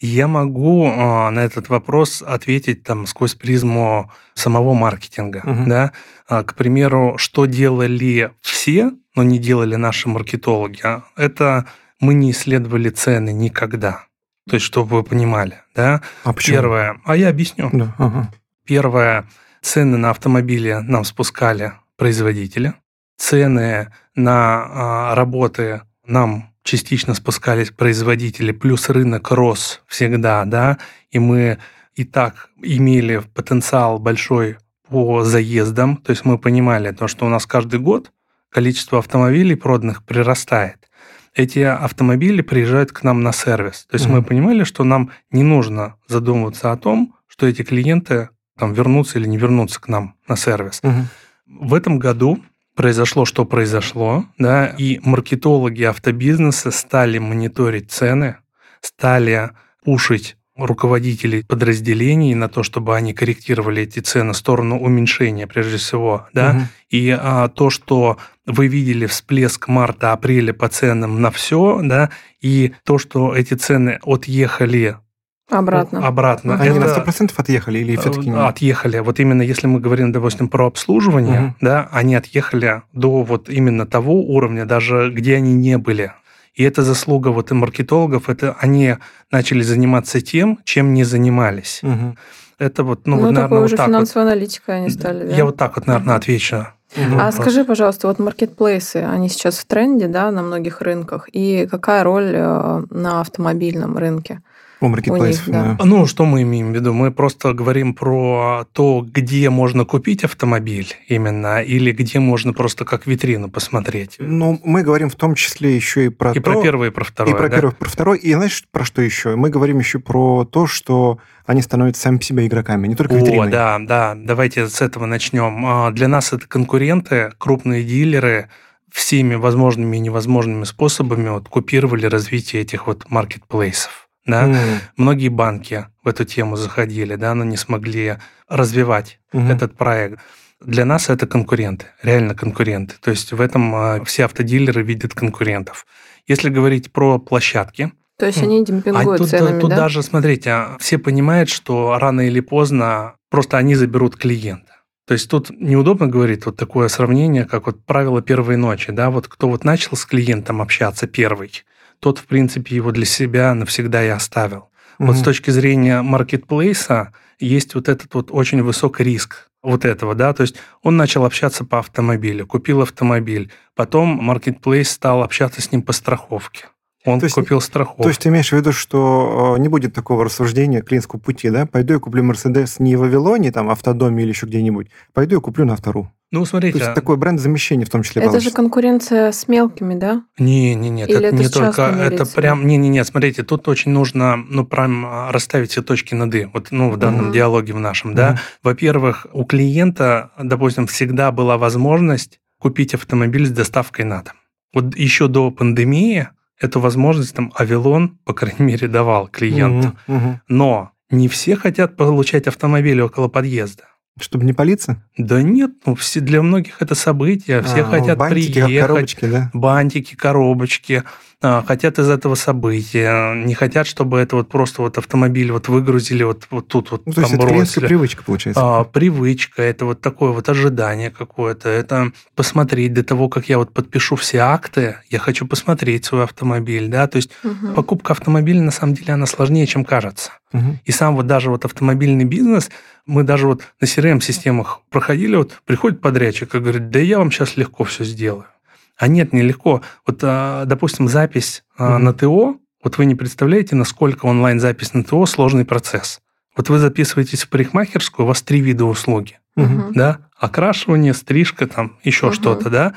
Я могу а, на этот вопрос ответить там сквозь призму самого маркетинга. Угу. Да? А, к примеру, что делали все, но не делали наши маркетологи, это мы не исследовали цены никогда. То есть, чтобы вы понимали, да? А почему? Первое, а я объясню. Да, ага. Первое, цены на автомобили нам спускали производители, цены на а, работы нам частично спускались производители, плюс рынок рос всегда, да, и мы и так имели потенциал большой по заездам, то есть мы понимали то, что у нас каждый год количество автомобилей проданных прирастает. Эти автомобили приезжают к нам на сервис. То есть mm-hmm. мы понимали, что нам не нужно задумываться о том, что эти клиенты там вернутся или не вернутся к нам на сервис. Mm-hmm. В этом году произошло, что произошло, да, и маркетологи автобизнеса стали мониторить цены, стали пушить руководителей подразделений на то, чтобы они корректировали эти цены в сторону уменьшения, прежде всего, да, угу. и а, то, что вы видели всплеск марта-апреля по ценам на все, да, и то, что эти цены отъехали Обратно. Обратно. Они это... на 100% отъехали или все-таки нет? Отъехали. Вот именно если мы говорим, допустим, про обслуживание, угу. да, они отъехали до вот именно того уровня, даже где они не были. И это заслуга вот и маркетологов, это они начали заниматься тем, чем не занимались. Угу. Это вот, ну, ну вот, наверное, уже вот так финансовая вот. аналитика они стали, да? Я вот так вот, наверное, отвечу. Угу. А скажи, пожалуйста, вот маркетплейсы, они сейчас в тренде, да, на многих рынках, и какая роль э, на автомобильном рынке? У маркетплейсов, них, да. Ну, что мы имеем в виду? Мы просто говорим про то, где можно купить автомобиль именно, или где можно просто как витрину посмотреть. Ну, мы говорим в том числе еще и про и то... про первое, и про второе, И про да? первое, про второе. И знаешь, про что еще? Мы говорим еще про то, что они становятся сами по себе игроками, не только витриной. О, да, да. Давайте с этого начнем. А, для нас это конкуренты, крупные дилеры, всеми возможными и невозможными способами вот, купировали развитие этих вот маркетплейсов. Да? Mm. Многие банки в эту тему заходили, да, но не смогли развивать mm-hmm. этот проект. Для нас это конкуренты, реально конкуренты. То есть в этом а, все автодилеры видят конкурентов. Если говорить про площадки, то есть они демпингуют а тут, ценами, тут да? даже, смотрите, все понимают, что рано или поздно просто они заберут клиента. То есть тут неудобно говорить вот такое сравнение, как вот правило первой ночи, да, вот кто вот начал с клиентом общаться первый, тот, в принципе, его для себя навсегда и оставил. Mm-hmm. Вот с точки зрения маркетплейса есть вот этот вот очень высокий риск вот этого, да, то есть он начал общаться по автомобилю, купил автомобиль, потом маркетплейс стал общаться с ним по страховке, Он То есть- купил страховку. То есть ты имеешь в виду, что э, не будет такого рассуждения клиентского пути, да? Пойду я куплю Мерседес не в Вавилоне, там, автодоме или еще где-нибудь. Пойду я куплю на автору. ну, То смотрите, есть такое бренд-замещение в том числе Это же получится. конкуренция с мелкими, да? Не, не, нет, Или это это не только, это прям, не, не, нет, смотрите, тут очень нужно, ну, прям а, расставить все точки над «и», вот, ну, в данном Мгм. диалоге в нашем, да. Мгм. Во-первых, у клиента, допустим, всегда была возможность купить автомобиль с доставкой на дом. Вот еще до пандемии эту возможность там Авилон, по крайней мере, давал клиенту. Мгм, мгм. Но не все хотят получать автомобили около подъезда. Чтобы не палиться? Да нет, ну, все, для многих это событие, все А, хотят бантики, приехать, коробочки, да? бантики, коробочки, хотят из этого события, не хотят, чтобы это вот просто вот автомобиль вот выгрузили вот, вот тут вот Ну, то есть там это клиентская привычка, получается. А, привычка, это вот такое вот ожидание какое-то, это посмотреть до того, как я вот подпишу все акты, я хочу посмотреть свой автомобиль, да, то есть Мгм. покупка автомобиля на самом деле она сложнее, чем кажется. Мгм. И сам вот даже вот автомобильный бизнес, мы даже вот на CRM-системах проходили, вот приходит подрядчик и говорит, да я вам сейчас легко все сделаю. А нет, нелегко. Вот, а, допустим, запись Мгм. на ТО, вот вы не представляете, насколько онлайн-запись на ТО сложный процесс. Вот вы записываетесь в парикмахерскую, у вас три вида услуги. Мгм. да, окрашивание, стрижка, там еще Мгм. что-то, да.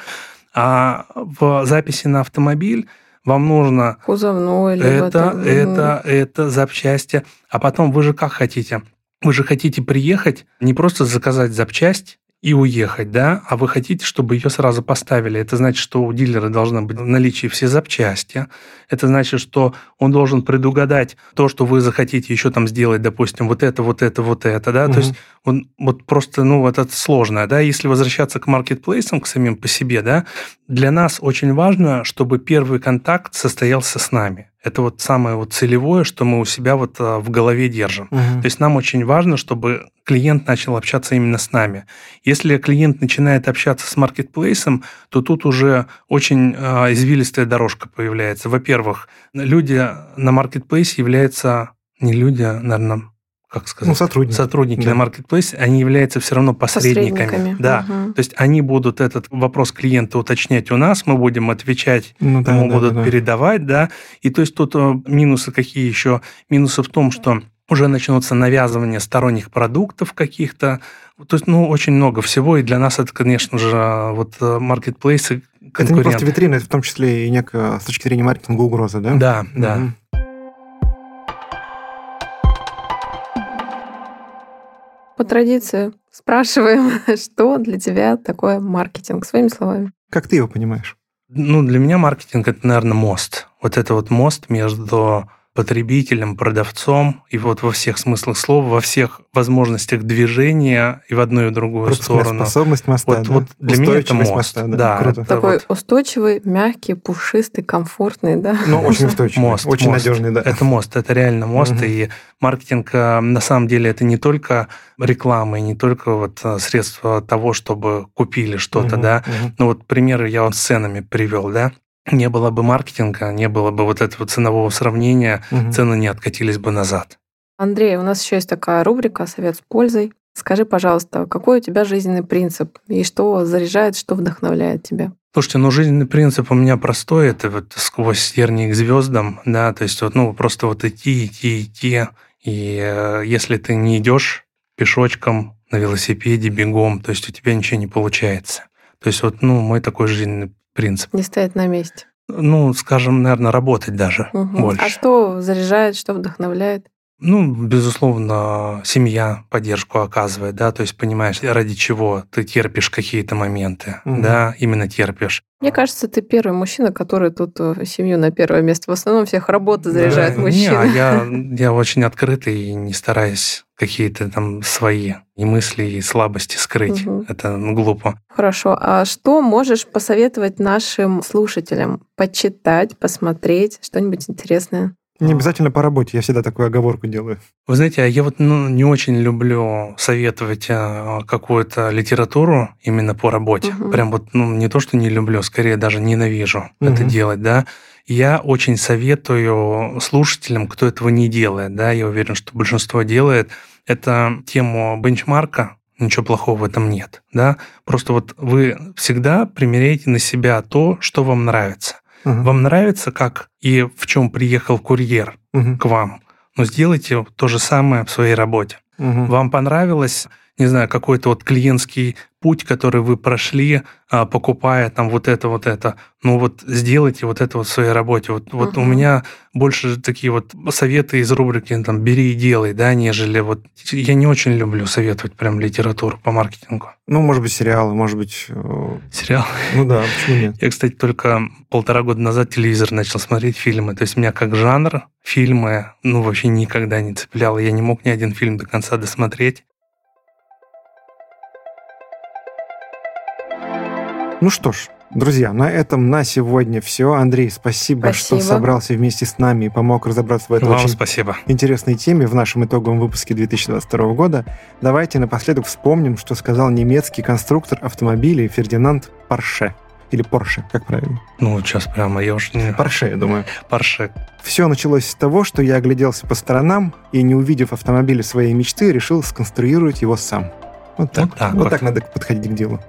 А в записи на автомобиль вам нужно Кузовной, либо это, там, мгм. это, это, запчасти. А потом вы же как хотите? Вы же хотите приехать, не просто заказать запчасть и уехать, да, а вы хотите, чтобы ее сразу поставили. Это значит, что у дилера должны быть в наличии все запчасти. Это значит, что он должен предугадать то, что вы захотите еще там сделать, допустим, вот это, вот это, вот это, да. Мгм. То есть он вот просто, ну, вот это сложно, да. Если возвращаться к маркетплейсам, к самим по себе, да, для нас очень важно, чтобы первый контакт состоялся с нами. Это вот самое вот целевое, что мы у себя вот а, в голове держим. Мгм. То есть нам очень важно, чтобы клиент начал общаться именно с нами. Если клиент начинает общаться с маркетплейсом, то тут уже очень а, извилистая дорожка появляется. Во-первых, люди на маркетплейсе являются не люди, а, наверное, как сказать, Ну, сотрудники. сотрудники Да. на маркетплейсе, они являются все равно посредниками. Посредниками. Да. Мгм. То есть они будут этот вопрос клиента уточнять у нас, мы будем отвечать Ну, да, ему да, будут да, да. передавать, да. И то есть тут э, минусы какие еще? Минусы в том, что уже начнутся навязывание сторонних продуктов каких-то. То есть, ну, очень много всего. И для нас это, конечно же, вот э, маркетплейсы, Это не просто конкуренты. витрина, это в том числе и некая, с точки зрения маркетинга, угроза, да? Да, да. Мгм. По традиции спрашиваем, что для тебя такое маркетинг, своими словами. Как ты его понимаешь? Ну, для меня маркетинг это, наверное, мост. Вот это вот мост между потребителем, продавцом, и вот во всех смыслах слова, во всех возможностях движения и в одну и в другую Пропускная сторону. способность моста, Вот- да? вот для меня это мост, моста, да. Круто. Это Такой вот- устойчивый, мягкий, пушистый, комфортный, да? Ну, очень устойчивый, Мост, очень мост. надежный, да. Это мост, это реально мост. Мгм. И маркетинг, э, на самом деле, это не только реклама, и не только вот э, средство того, чтобы купили что-то, Мгм, да. мгм. Ну вот примеры я вот с ценами привел, да. Не было бы маркетинга, не было бы вот этого ценового сравнения, Мгм. цены не откатились бы назад. Андрей, у нас еще есть такая рубрика «Совет с пользой». Скажи, пожалуйста, какой у тебя жизненный принцип и что заряжает, что вдохновляет тебя? Слушайте, ну жизненный принцип у меня простой, это вот сквозь тернии к звездам, да, то есть вот, ну, просто вот идти, идти, идти, и э, если ты не идешь пешочком, на велосипеде, бегом, то есть у тебя ничего не получается. То есть вот, ну, мой такой жизненный принцип. Не стоять на месте. Ну, скажем, наверное, работать даже Мгм. больше. А что заряжает, что вдохновляет? Ну, безусловно, семья поддержку оказывает, да, то есть понимаешь, ради чего ты терпишь какие-то моменты, Мгм. да, именно терпишь. Мне кажется, ты первый мужчина, который тут э, семью на первое место. В основном всех работа заряжает Да, мужчина. Не, я, я очень открытый и не стараюсь какие-то там свои и мысли, и слабости скрыть. Мгм. Это ну, глупо. Хорошо. А что можешь посоветовать нашим слушателям? Почитать, посмотреть, что-нибудь интересное? Не обязательно по работе, я всегда такую оговорку делаю. Вы знаете, а я вот ну, не очень люблю советовать а, какую-то литературу именно по работе. Мгм. Прям вот, ну, не то, что не люблю, скорее даже ненавижу это Мгм. делать, да. Я очень советую слушателям, кто этого не делает, да, я уверен, что большинство делает, это тему бенчмарка, ничего плохого в этом нет, да. Просто вот вы всегда примеряете на себя то, что вам нравится. Угу. Вам нравится, как и в чем приехал курьер угу. к вам? Но сделайте то же самое в своей работе. Угу. Вам понравилось не знаю, какой-то вот клиентский путь, который вы прошли, а, покупая там вот это, вот это. Ну вот сделайте вот это вот в своей работе. Вот, вот у меня больше такие вот советы из рубрики там «бери и делай», да, нежели вот... Я не очень люблю советовать прям литературу по маркетингу. Ну, может быть, сериалы, может быть... Э, Сериал? Ну да, почему нет? Я, кстати, только полтора года назад телевизор начал смотреть фильмы. То есть меня как жанр фильмы, ну, вообще никогда не цеплял. Я не мог ни один фильм до конца досмотреть. Ну что ж, Друзья, на этом на сегодня все. Андрей, спасибо, спасибо, что собрался вместе с нами и помог разобраться в этой Вам очень спасибо. интересной теме в нашем итоговом выпуске 2022 года. Давайте напоследок вспомним, что сказал немецкий конструктор автомобилей Фердинанд Порше. Или Порше, как правильно? Ну, сейчас прямо, я уже не... Порше, я думаю. Порше. Все началось с того, что я огляделся по сторонам и, не увидев автомобиля своей мечты, решил сконструировать его сам. Вот так. Вот так, вот. вот так надо подходить к делу.